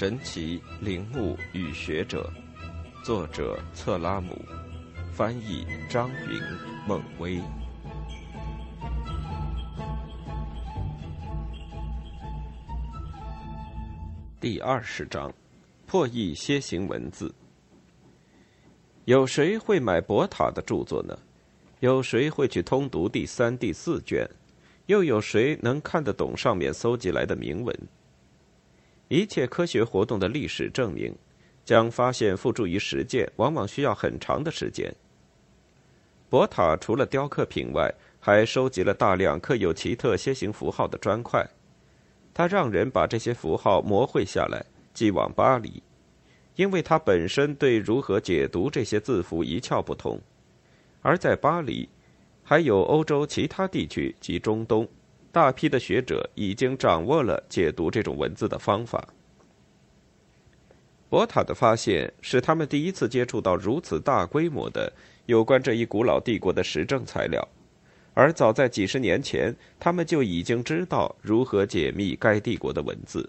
神奇灵物与学者，作者策拉姆，翻译张云、孟威。第二十章：破译楔形文字。有谁会买博塔的著作呢？有谁会去通读第三、第四卷？又有谁能看得懂上面搜集来的铭文？一切科学活动的历史证明，将发现付诸于实践，往往需要很长的时间。博塔除了雕刻品外，还收集了大量刻有奇特楔形符号的砖块。他让人把这些符号描绘下来，寄往巴黎，因为他本身对如何解读这些字符一窍不通。而在巴黎，还有欧洲其他地区及中东，大批的学者已经掌握了解读这种文字的方法。博塔的发现使他们第一次接触到如此大规模的有关这一古老帝国的实证材料。而早在几十年前，他们就已经知道如何解密该帝国的文字。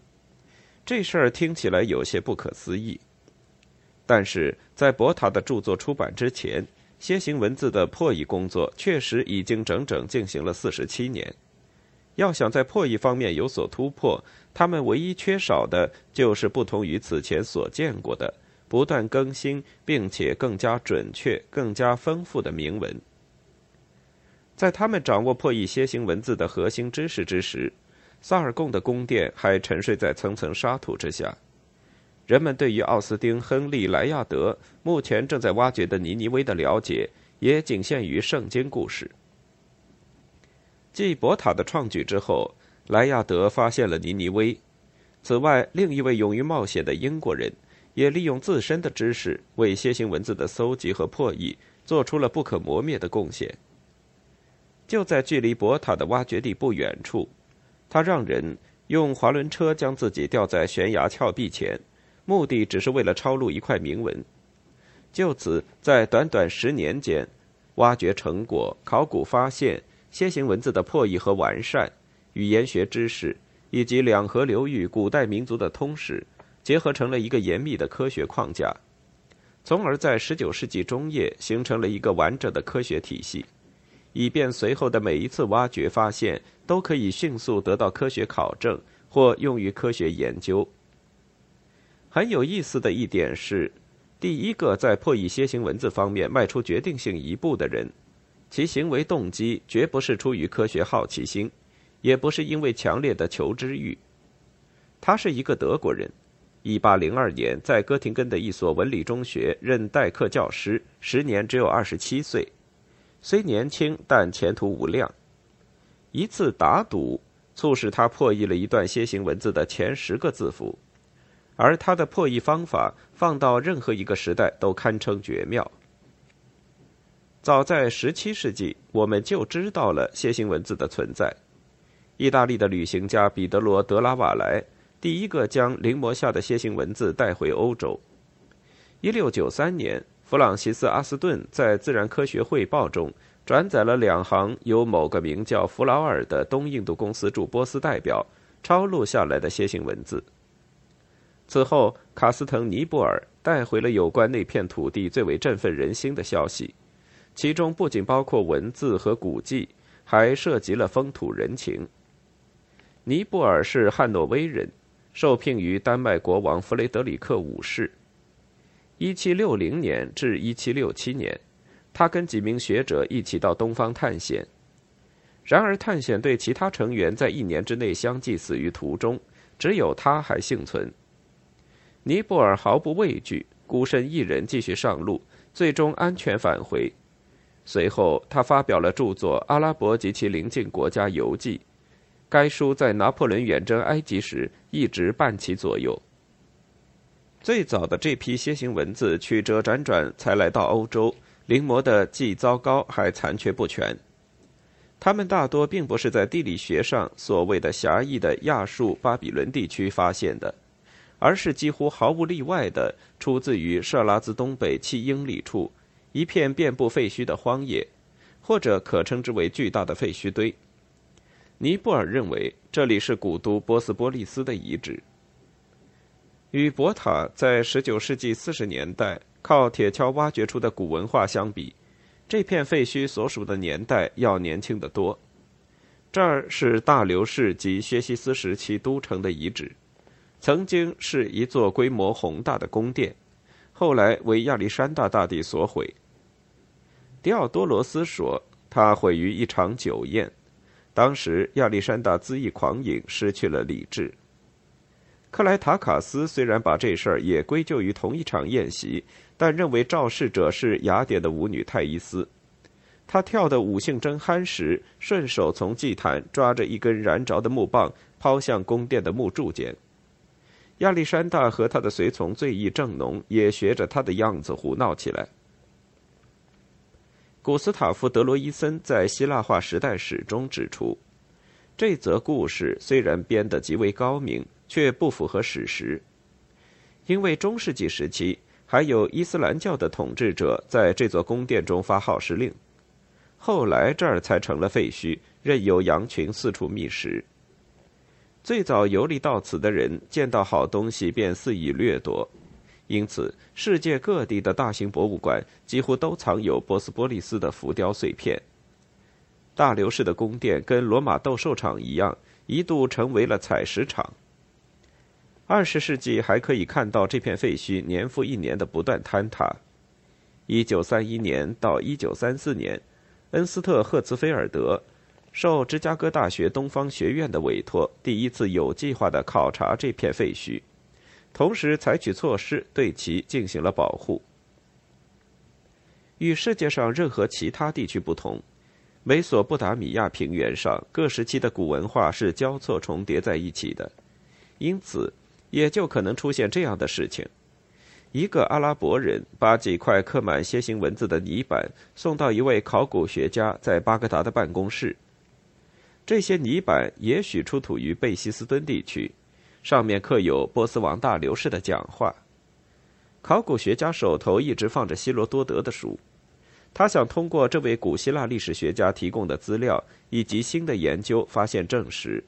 这事儿听起来有些不可思议，但是在博塔的著作出版之前，楔形文字的破译工作确实已经整整进行了四十七年。要想在破译方面有所突破，他们唯一缺少的就是不同于此前所见过的、不断更新并且更加准确、更加丰富的铭文。在他们掌握破译楔形文字的核心知识之时，萨尔贡的宫殿还沉睡在层层沙土之下。人们对于奥斯丁·亨利·莱亚德目前正在挖掘的尼尼微的了解，也仅限于圣经故事。继博塔的创举之后，莱亚德发现了尼尼微。此外，另一位勇于冒险的英国人，也利用自身的知识为楔形文字的搜集和破译做出了不可磨灭的贡献。就在距离博塔的挖掘地不远处，他让人用滑轮车将自己吊在悬崖峭壁前，目的只是为了抄录一块铭文。就此，在短短十年间，挖掘成果、考古发现、楔形文字的破译和完善、语言学知识以及两河流域古代民族的通史，结合成了一个严密的科学框架，从而在十九世纪中叶形成了一个完整的科学体系。以便随后的每一次挖掘发现都可以迅速得到科学考证或用于科学研究。很有意思的一点是，第一个在破译楔形文字方面迈出决定性一步的人，其行为动机绝不是出于科学好奇心，也不是因为强烈的求知欲。他是一个德国人，1802年在哥廷根的一所文理中学任代课教师，时年只有27岁。虽年轻，但前途无量。一次打赌促使他破译了一段楔形文字的前十个字符，而他的破译方法放到任何一个时代都堪称绝妙。早在十七世纪，我们就知道了楔形文字的存在。意大利的旅行家彼得罗·德拉瓦莱第一个将临摹下的楔形文字带回欧洲。一六九三年。弗朗西斯·阿斯顿在《自然科学汇报》中转载了两行由某个名叫弗劳尔的东印度公司驻波斯代表抄录下来的楔形文字。此后，卡斯滕·尼泊尔带回了有关那片土地最为振奋人心的消息，其中不仅包括文字和古迹，还涉及了风土人情。尼泊尔是汉诺威人，受聘于丹麦国王弗雷德里克五世。一七六零年至一七六七年，他跟几名学者一起到东方探险。然而，探险队其他成员在一年之内相继死于途中，只有他还幸存。尼泊尔毫不畏惧，孤身一人继续上路，最终安全返回。随后，他发表了著作《阿拉伯及其邻近国家游记》，该书在拿破仑远征埃及时一直伴其左右。最早的这批楔形文字曲折辗转才来到欧洲，临摹的既糟糕还残缺不全。他们大多并不是在地理学上所谓的狭义的亚述巴比伦地区发现的，而是几乎毫无例外的出自于设拉兹东北七英里处一片遍布废墟的荒野，或者可称之为巨大的废墟堆。尼泊尔认为这里是古都波斯波利斯的遗址。与博塔在19世纪40年代靠铁锹挖掘出的古文化相比，这片废墟所属的年代要年轻得多。这儿是大流士及薛西斯时期都城的遗址，曾经是一座规模宏大的宫殿，后来为亚历山大大帝所毁。迪奥多罗斯说，他毁于一场酒宴，当时亚历山大恣意狂饮，失去了理智。克莱塔卡斯虽然把这事儿也归咎于同一场宴席，但认为肇事者是雅典的舞女泰伊斯。他跳的舞性真酣时，顺手从祭坛抓着一根燃着的木棒，抛向宫殿的木柱间。亚历山大和他的随从醉意正浓，也学着他的样子胡闹起来。古斯塔夫·德罗伊森在《希腊化时代史》中指出，这则故事虽然编得极为高明。却不符合史实，因为中世纪时期还有伊斯兰教的统治者在这座宫殿中发号施令，后来这儿才成了废墟，任由羊群四处觅食。最早游历到此的人见到好东西便肆意掠夺，因此世界各地的大型博物馆几乎都藏有波斯波利斯的浮雕碎片。大流士的宫殿跟罗马斗兽场一样，一度成为了采石场。二十世纪还可以看到这片废墟年复一年的不断坍塌。一九三一年到一九三四年，恩斯特·赫茨菲尔德受芝加哥大学东方学院的委托，第一次有计划地考察这片废墟，同时采取措施对其进行了保护。与世界上任何其他地区不同，美索不达米亚平原上各时期的古文化是交错重叠在一起的，因此。也就可能出现这样的事情：一个阿拉伯人把几块刻满楔形文字的泥板送到一位考古学家在巴格达的办公室。这些泥板也许出土于贝希斯敦地区，上面刻有波斯王大流士的讲话。考古学家手头一直放着希罗多德的书，他想通过这位古希腊历史学家提供的资料以及新的研究，发现证实。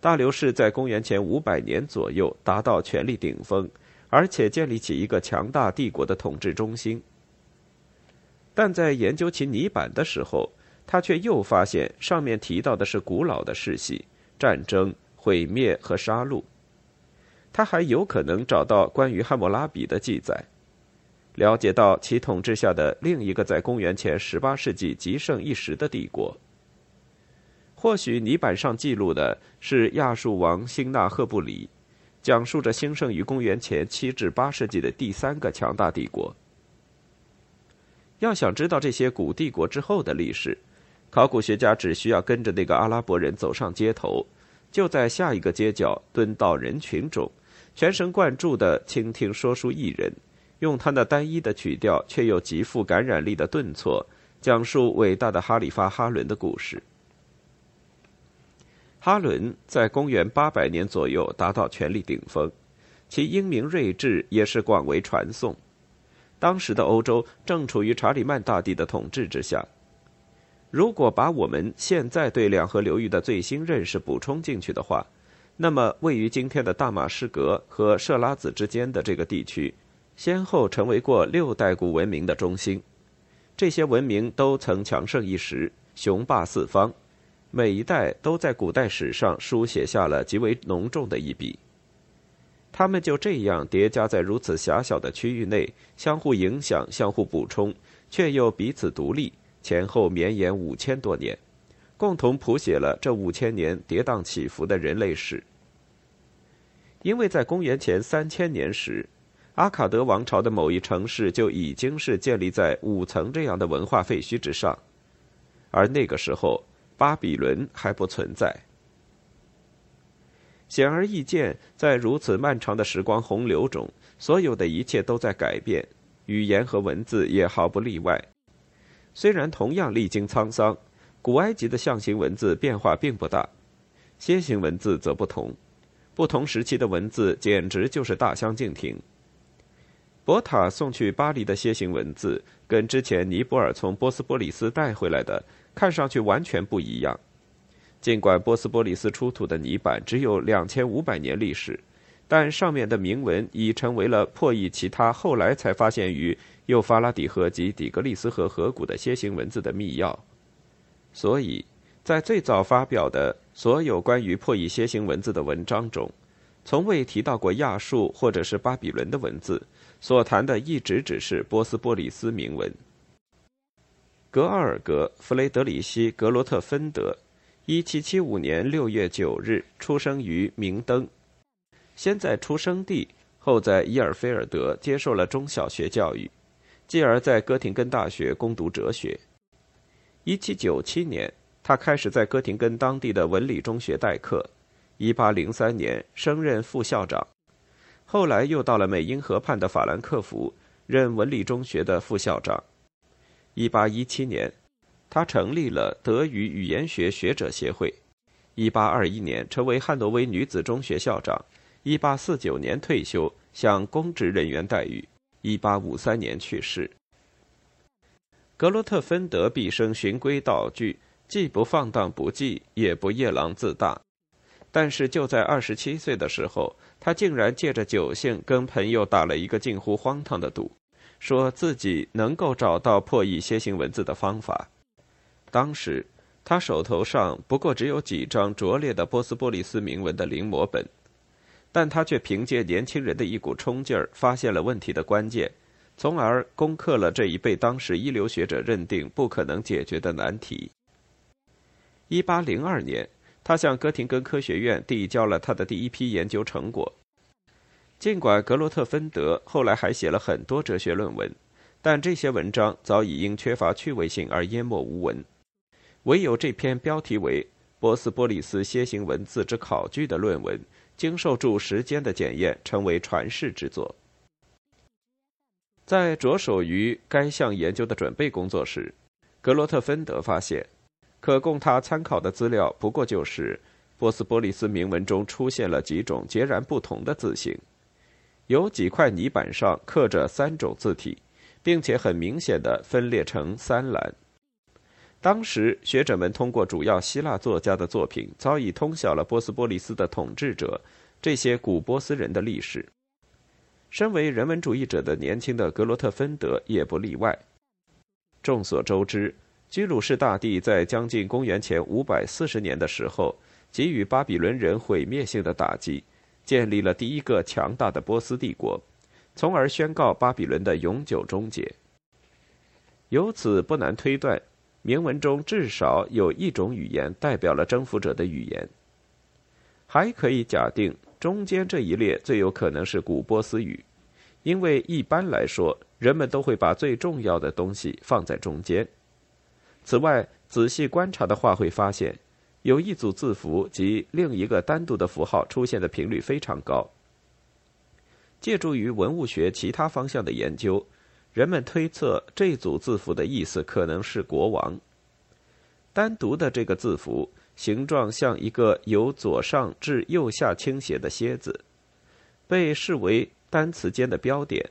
大流士在公元前五百年左右达到权力顶峰，而且建立起一个强大帝国的统治中心。但在研究其泥板的时候，他却又发现上面提到的是古老的世系、战争、毁灭和杀戮。他还有可能找到关于汉谟拉比的记载，了解到其统治下的另一个在公元前十八世纪极盛一时的帝国。或许泥板上记录的是亚述王辛纳赫布里，讲述着兴盛于公元前七至八世纪的第三个强大帝国。要想知道这些古帝国之后的历史，考古学家只需要跟着那个阿拉伯人走上街头，就在下一个街角蹲到人群中，全神贯注地倾听说书艺人，用他那单一的曲调却又极富感染力的顿挫，讲述伟大的哈里发哈伦的故事。哈伦在公元800年左右达到权力顶峰，其英明睿智也是广为传颂。当时的欧洲正处于查理曼大帝的统治之下。如果把我们现在对两河流域的最新认识补充进去的话，那么位于今天的大马士革和设拉子之间的这个地区，先后成为过六代古文明的中心。这些文明都曾强盛一时，雄霸四方。每一代都在古代史上书写下了极为浓重的一笔。他们就这样叠加在如此狭小的区域内，相互影响、相互补充，却又彼此独立，前后绵延五千多年，共同谱写了这五千年跌宕起伏的人类史。因为在公元前三千年时，阿卡德王朝的某一城市就已经是建立在五层这样的文化废墟之上，而那个时候。巴比伦还不存在。显而易见，在如此漫长的时光洪流中，所有的一切都在改变，语言和文字也毫不例外。虽然同样历经沧桑，古埃及的象形文字变化并不大，楔形文字则不同。不同时期的文字简直就是大相径庭。博塔送去巴黎的楔形文字，跟之前尼泊尔从波斯波利斯带回来的。看上去完全不一样。尽管波斯波利斯出土的泥板只有两千五百年历史，但上面的铭文已成为了破译其他后来才发现于幼发拉底河及底格里斯河河谷的楔形文字的密钥。所以，在最早发表的所有关于破译楔形文字的文章中，从未提到过亚述或者是巴比伦的文字，所谈的一直只是波斯波利斯铭文。格奥尔格·弗雷德里希·格罗特芬德，一七七五年六月九日出生于明登，先在出生地，后在伊尔菲尔德接受了中小学教育，继而在哥廷根大学攻读哲学。一七九七年，他开始在哥廷根当地的文理中学代课。一八零三年升任副校长，后来又到了美因河畔的法兰克福任文理中学的副校长。一八一七年，他成立了德语语言学学者协会。一八二一年成为汉诺威女子中学校长。一八四九年退休，享公职人员待遇。一八五三年去世。格罗特芬德毕生循规蹈矩，既不放荡不羁，也不夜郎自大。但是就在二十七岁的时候，他竟然借着酒兴跟朋友打了一个近乎荒唐的赌，说自己能够找到破译楔形文字的方法。当时他手头上不过只有几张拙劣的波斯波利斯铭文的临摹本，但他却凭借年轻人的一股冲劲儿，发现了问题的关键。从而攻克了这一被当时一流学者认定不可能解决的难题。一八零二年，他向哥廷根科学院递交了他的第一批研究成果。尽管格罗特芬德后来还写了很多哲学论文，但这些文章早已因缺乏趣味性而淹没无闻。唯有这篇标题为《波斯波利斯楔形文字之考据》的论文，经受住时间的检验，成为传世之作。在着手于该项研究的准备工作时，格罗特芬德发现，可供他参考的资料不过就是波斯波利斯铭文中出现了几种截然不同的字形，有几块泥板上刻着三种字体，并且很明显的分裂成三栏。当时学者们通过主要希腊作家的作品，早已通晓了波斯波利斯的统治者这些古波斯人的历史。身为人文主义者的年轻的格罗特芬德也不例外。众所周知，居鲁士大帝在将近公元前五百四十年的时候，给予巴比伦人毁灭性的打击，建立了第一个强大的波斯帝国，从而宣告巴比伦的永久终结。由此不难推断，铭文中至少有一种语言代表了征服者的语言。还可以假定。中间这一列最有可能是古波斯语，因为一般来说，人们都会把最重要的东西放在中间。此外，仔细观察的话，会发现有一组字符及另一个单独的符号出现的频率非常高。借助于文物学其他方向的研究，人们推测这组字符的意思可能是“国王”。单独的这个字符。形状像一个由左上至右下倾斜的楔子，被视为单词间的标点。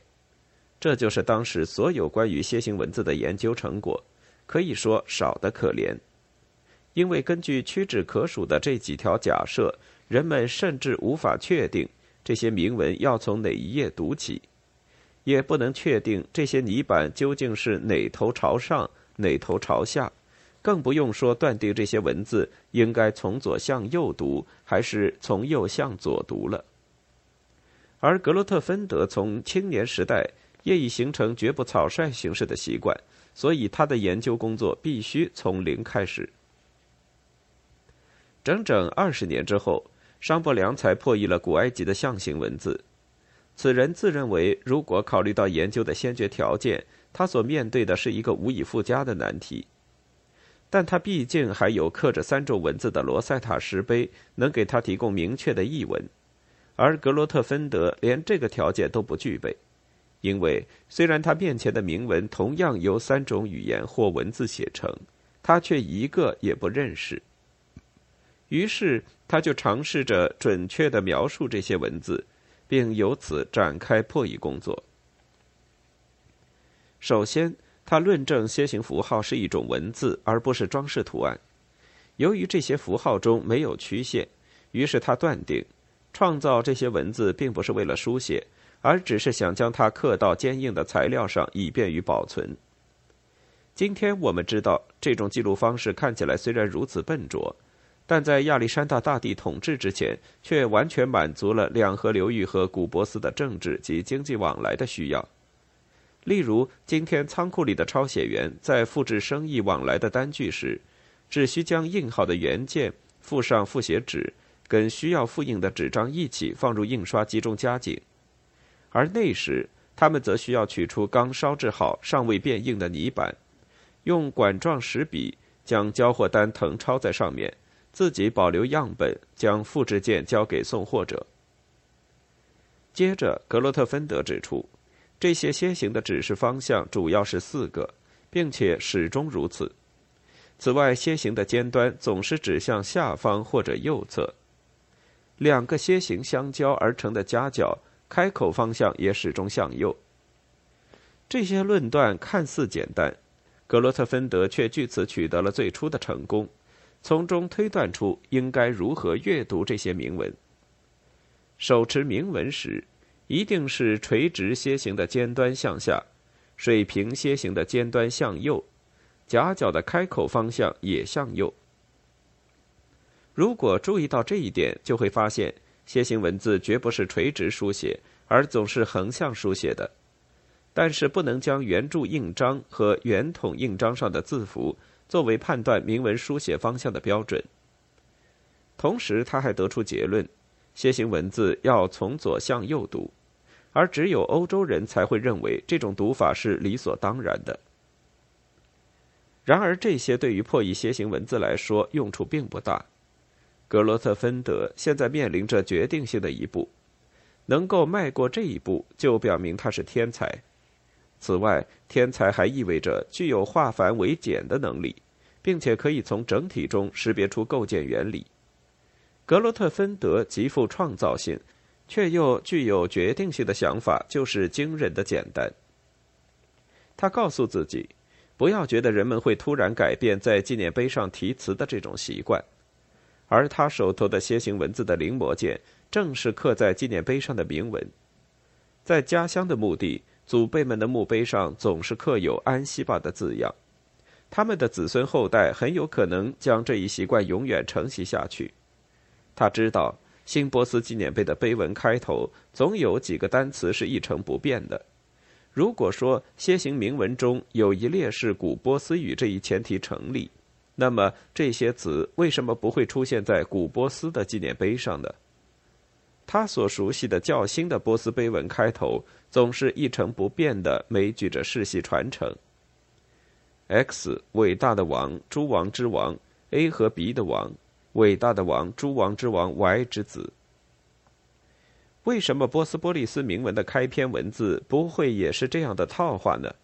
这就是当时所有关于楔形文字的研究成果，可以说少得可怜。因为根据屈指可数的这几条假设，人们甚至无法确定这些铭文要从哪一页读起，也不能确定这些泥板究竟是哪头朝上，哪头朝下。更不用说断定这些文字应该从左向右读，还是从右向左读了。而格罗特芬德从青年时代业已形成绝不草率行事的习惯，所以他的研究工作必须从零开始。整整二十年之后，商伯良才破译了古埃及的象形文字。此人自认为，如果考虑到研究的先决条件，他所面对的是一个无以复加的难题。但他毕竟还有刻着三种文字的罗塞塔石碑，能给他提供明确的译文，而格罗特芬德连这个条件都不具备，因为虽然他面前的铭文同样由三种语言或文字写成，他却一个也不认识。于是他就尝试着准确的描述这些文字，并由此展开破译工作。首先。他论证楔形符号是一种文字，而不是装饰图案。由于这些符号中没有曲线，于是他断定，创造这些文字并不是为了书写，而只是想将它刻到坚硬的材料上，以便于保存。今天我们知道，这种记录方式看起来虽然如此笨拙，但在亚历山大大帝统治之前，却完全满足了两河流域和古波斯的政治及经济往来的需要。例如，今天仓库里的抄写员在复制生意往来的单据时，只需将印好的原件附上复写纸，跟需要复印的纸张一起放入印刷机中加紧；而那时，他们则需要取出刚烧制好、尚未变硬的泥板。用管状石笔将交货单誊抄在上面，自己保留样本，将复制件交给送货者。接着，格洛特芬德指出，这些楔形的指示方向主要是四个，并且始终如此。此外，楔形的尖端总是指向下方或者右侧。两个楔形相交而成的夹角，开口方向也始终向右。这些论断看似简单。格罗特芬德却据此取得了最初的成功，从中推断出应该如何阅读这些铭文。手持铭文时，一定是垂直楔形的尖端向下，水平楔形的尖端向右，夹角的开口方向也向右。如果注意到这一点，就会发现楔形文字绝不是垂直书写，而总是横向书写的。但是不能将圆柱印章和圆筒印章上的字符作为判断铭文书写方向的标准。同时，他还得出结论：楔形文字要从左向右读，而只有欧洲人才会认为这种读法是理所当然的。然而，这些对于破译楔形文字来说用处并不大。格罗特芬德现在面临着决定性的一步，能够迈过这一步，就表明他是天才。此外，天才还意味着具有化繁为简的能力，并且可以从整体中识别出构建原理。格罗特芬德极富创造性，却又具有决定性的想法，就是惊人的简单。他告诉自己，不要觉得人们会突然改变在纪念碑上题词的这种习惯，而他手头的楔形文字的临摹件，正是刻在纪念碑上的铭文。在家乡的墓地。祖辈们的墓碑上总是刻有“安息吧”的字样，他们的子孙后代很有可能将这一习惯永远承袭下去。他知道新波斯纪念碑的碑文开头总有几个单词是一成不变的。如果说楔形铭文中有一列是古波斯语这一前提成立，那么这些词为什么不会出现在古波斯的纪念碑上呢？他所熟悉的较新的波斯碑文开头总是一成不变的，枚举着世系传承。X 伟大的王，诸王之王；A 和 B 的王，伟大的王，诸王之王 Y 之子。为什么波斯波利斯铭文的开篇文字不会也是这样的套话呢？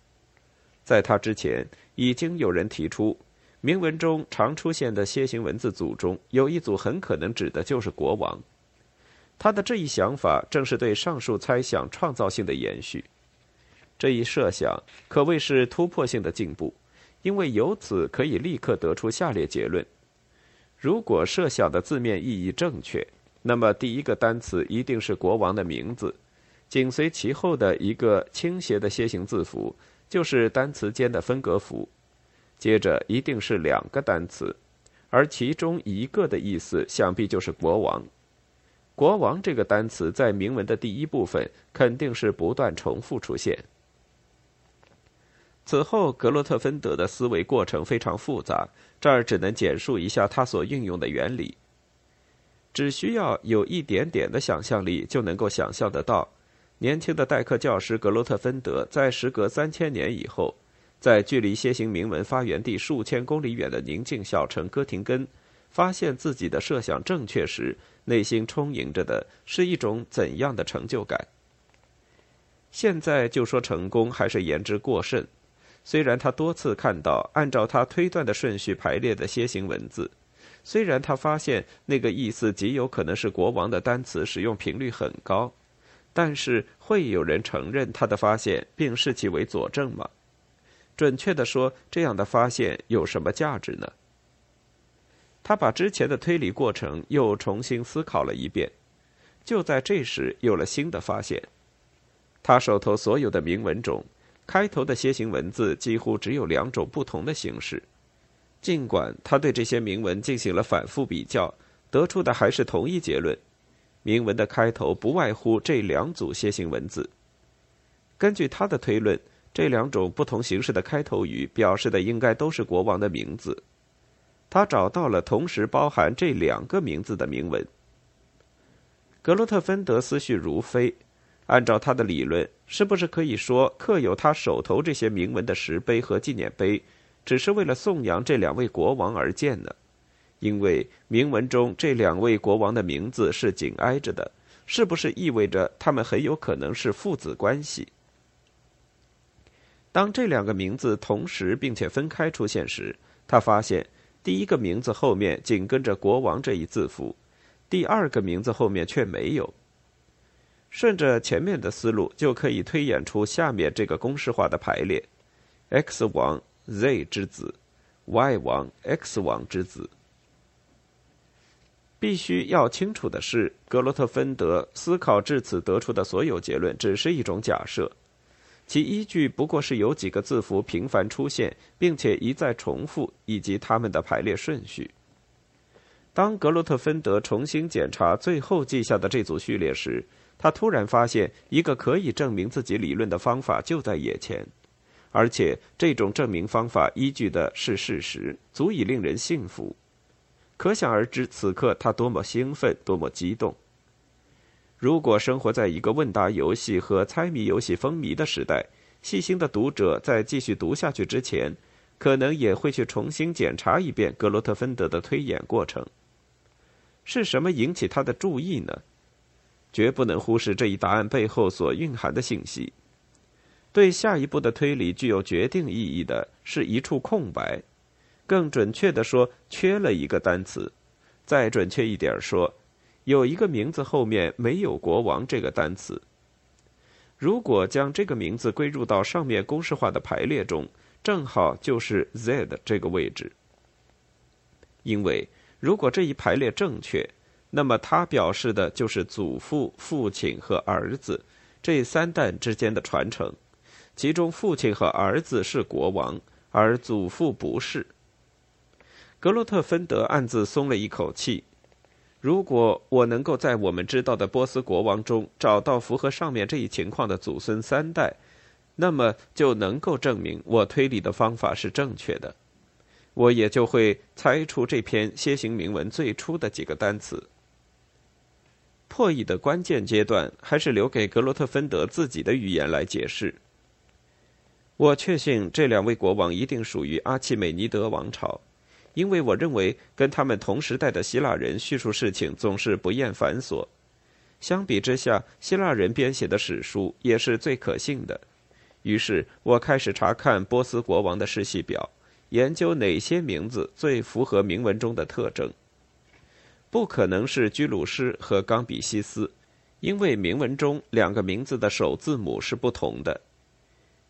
在他之前，已经有人提出，铭文中常出现的楔形文字组中有一组很可能指的就是国王。他的这一想法正是对上述猜想创造性的延续。这一设想可谓是突破性的进步，因为由此可以立刻得出下列结论：如果设想的字面意义正确，那么第一个单词一定是国王的名字，紧随其后的一个倾斜的楔形字符就是单词间的分隔符，接着一定是两个单词，而其中一个的意思想必就是国王。国王这个单词在铭文的第一部分肯定是不断重复出现。此后，格洛特芬德的思维过程非常复杂，这儿只能简述一下他所运用的原理。只需要有一点点的想象力，就能够想象得到，年轻的代课教师格洛特芬德在时隔三千年以后，在距离楔形铭文发源地数千公里远的宁静小城哥廷根。发现自己的设想正确时，内心充盈着的是一种怎样的成就感？现在就说成功还是言之过甚。虽然他多次看到按照他推断的顺序排列的楔形文字，虽然他发现那个意思极有可能是国王的单词使用频率很高，但是会有人承认他的发现并视其为佐证吗？准确的说，这样的发现有什么价值呢？他把之前的推理过程又重新思考了一遍，就在这时有了新的发现。他手头所有的铭文中，开头的楔形文字几乎只有两种不同的形式。尽管他对这些铭文进行了反复比较，得出的还是同一结论：铭文的开头不外乎这两组楔形文字。根据他的推论，这两种不同形式的开头语表示的应该都是国王的名字。他找到了同时包含这两个名字的铭文。格洛特芬德思绪如飞。按照他的理论，是不是可以说刻有他手头这些铭文的石碑和纪念碑，只是为了颂扬这两位国王而建呢？因为铭文中这两位国王的名字是紧挨着的，是不是意味着他们很有可能是父子关系？当这两个名字同时并且分开出现时，他发现第一个名字后面紧跟着“国王”这一字符，第二个名字后面却没有。顺着前面的思路，就可以推演出下面这个公式化的排列：X 王 Z 之子，Y 王 X 王之子。必须要清楚的是，格罗特芬德思考至此得出的所有结论只是一种假设，其依据不过是有几个字符频繁出现并且一再重复，以及它们的排列顺序。当格罗特芬德重新检查最后记下的这组序列时，他突然发现，一个可以证明自己理论的方法就在眼前，而且这种证明方法依据的是事实，足以令人信服。可想而知，此刻他多么兴奋，多么激动。如果生活在一个问答游戏和猜谜游戏风靡的时代，细心的读者在继续读下去之前，可能也会去重新检查一遍格罗特芬德的推演过程。是什么引起他的注意呢？绝不能忽视这一答案背后所蕴含的信息。对下一步的推理具有决定意义的是一处空白，更准确的说，缺了一个单词。再准确一点说，有一个名字后面没有“国王”这个单词。如果将这个名字归入到上面公式化的排列中，正好就是 Z 的这个位置。因为如果这一排列正确。那么，它表示的就是祖父、父亲和儿子这三代之间的传承，其中父亲和儿子是国王，而祖父不是。格洛特芬德暗自松了一口气。如果我能够在我们知道的波斯国王中找到符合上面这一情况的祖孙三代，那么就能够证明我推理的方法是正确的，我也就会猜出这篇楔形铭文最初的几个单词。破译的关键阶段还是留给格罗特芬德自己的语言来解释。我确信这两位国王一定属于阿契美尼德王朝，因为我认为跟他们同时代的希腊人叙述事情总是不厌繁琐。相比之下，希腊人编写的史书也是最可信的。于是我开始查看波斯国王的世系表，研究哪些名字最符合铭文中的特征。不可能是居鲁士和冈比西斯，因为铭文中两个名字的首字母是不同的；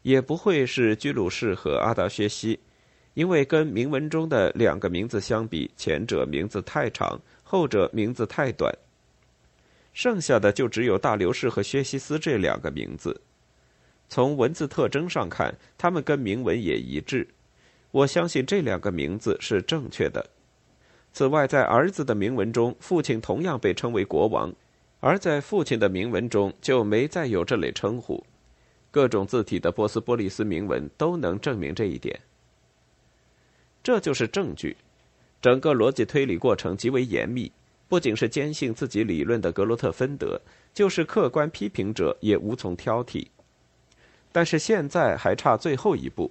也不会是居鲁士和阿达薛西，因为跟铭文中的两个名字相比，前者名字太长，后者名字太短。剩下的就只有大流士和薛西斯这两个名字。从文字特征上看，他们跟铭文也一致。我相信这两个名字是正确的。此外，在儿子的铭文中，父亲同样被称为国王；而在父亲的铭文中，就没再有这类称呼。各种字体的波斯波利斯铭文都能证明这一点。这就是证据。整个逻辑推理过程极为严密，不仅是坚信自己理论的格罗特芬德，就是客观批评者也无从挑剔。但是现在还差最后一步。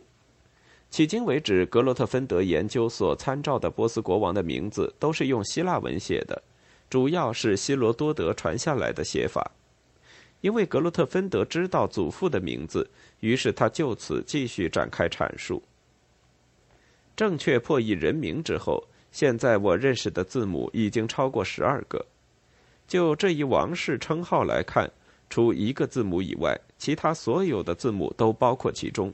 迄今为止，格罗特芬德研究所参照的波斯国王的名字都是用希腊文写的，主要是希罗多德传下来的写法。因为格罗特芬德知道祖父的名字，于是他就此继续展开阐述。正确破译人名之后，现在我认识的字母已经超过十二个。就这一王室称号来看，除一个字母以外，其他所有的字母都包括其中。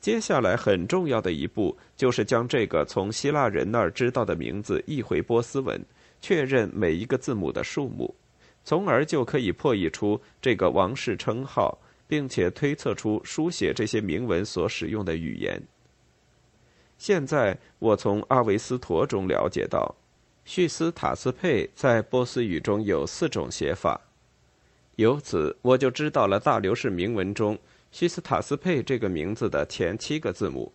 接下来很重要的一步，就是将这个从希腊人那儿知道的名字译回波斯文，确认每一个字母的数目，从而就可以破译出这个王室称号，并且推测出书写这些铭文所使用的语言。现在我从阿维斯陀中了解到，叙斯塔斯佩在波斯语中有四种写法，由此我就知道了大流士铭文中叙斯塔斯佩这个名字的前七个字母。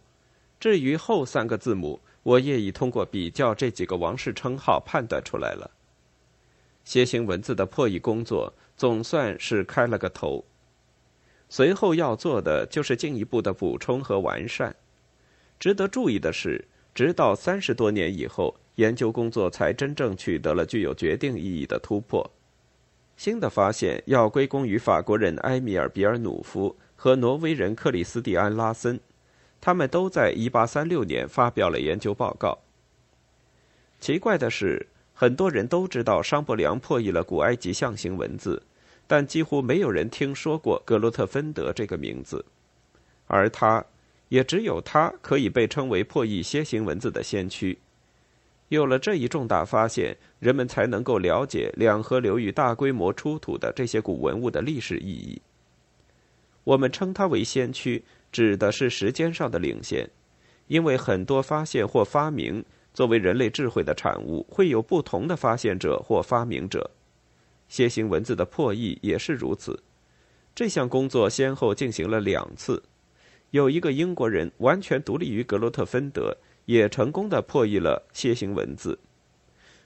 至于后三个字母，我也已通过比较这几个王室称号判断出来了。楔形文字的破译工作总算是开了个头，随后要做的就是进一步的补充和完善。值得注意的是，直到三十多年以后，研究工作才真正取得了具有决定意义的突破。新的发现要归功于法国人埃米尔·比尔努夫和挪威人克里斯蒂安·拉森，他们都在1836年发表了研究报告。奇怪的是，很多人都知道商伯良破译了古埃及象形文字，但几乎没有人听说过格罗特芬德这个名字，而他。也只有他可以被称为破译楔形文字的先驱。有了这一重大发现，人们才能够了解两河流域大规模出土的这些古文物的历史意义。我们称他为先驱，指的是时间上的领先，因为很多发现或发明作为人类智慧的产物，会有不同的发现者或发明者。楔形文字的破译也是如此。这项工作先后进行了两次。有一个英国人完全独立于格罗特芬德，也成功的破译了楔形文字。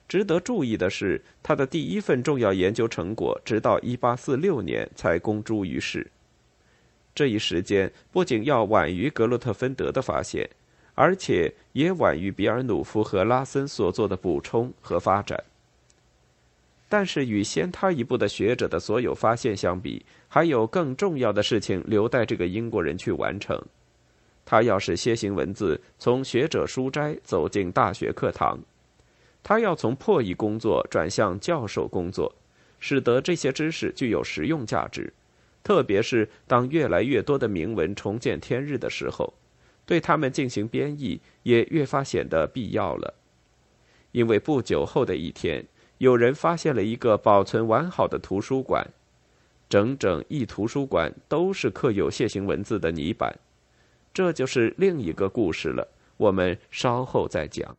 值得注意的是，他的第一份重要研究成果直到1846年才公诸于世。这一时间不仅要晚于格洛特芬德的发现，而且也晚于比尔努夫和拉森所做的补充和发展。但是，与先他一步的学者的所有发现相比，还有更重要的事情留待这个英国人去完成。他要使楔形文字从学者书斋走进大学课堂，他要从破译工作转向教授工作，使得这些知识具有实用价值。特别是当越来越多的铭文重见天日的时候，对他们进行编译也越发显得必要了。因为不久后的一天。有人发现了一个保存完好的图书馆，整整一图书馆都是刻有楔形文字的泥板，这就是另一个故事了。我们稍后再讲。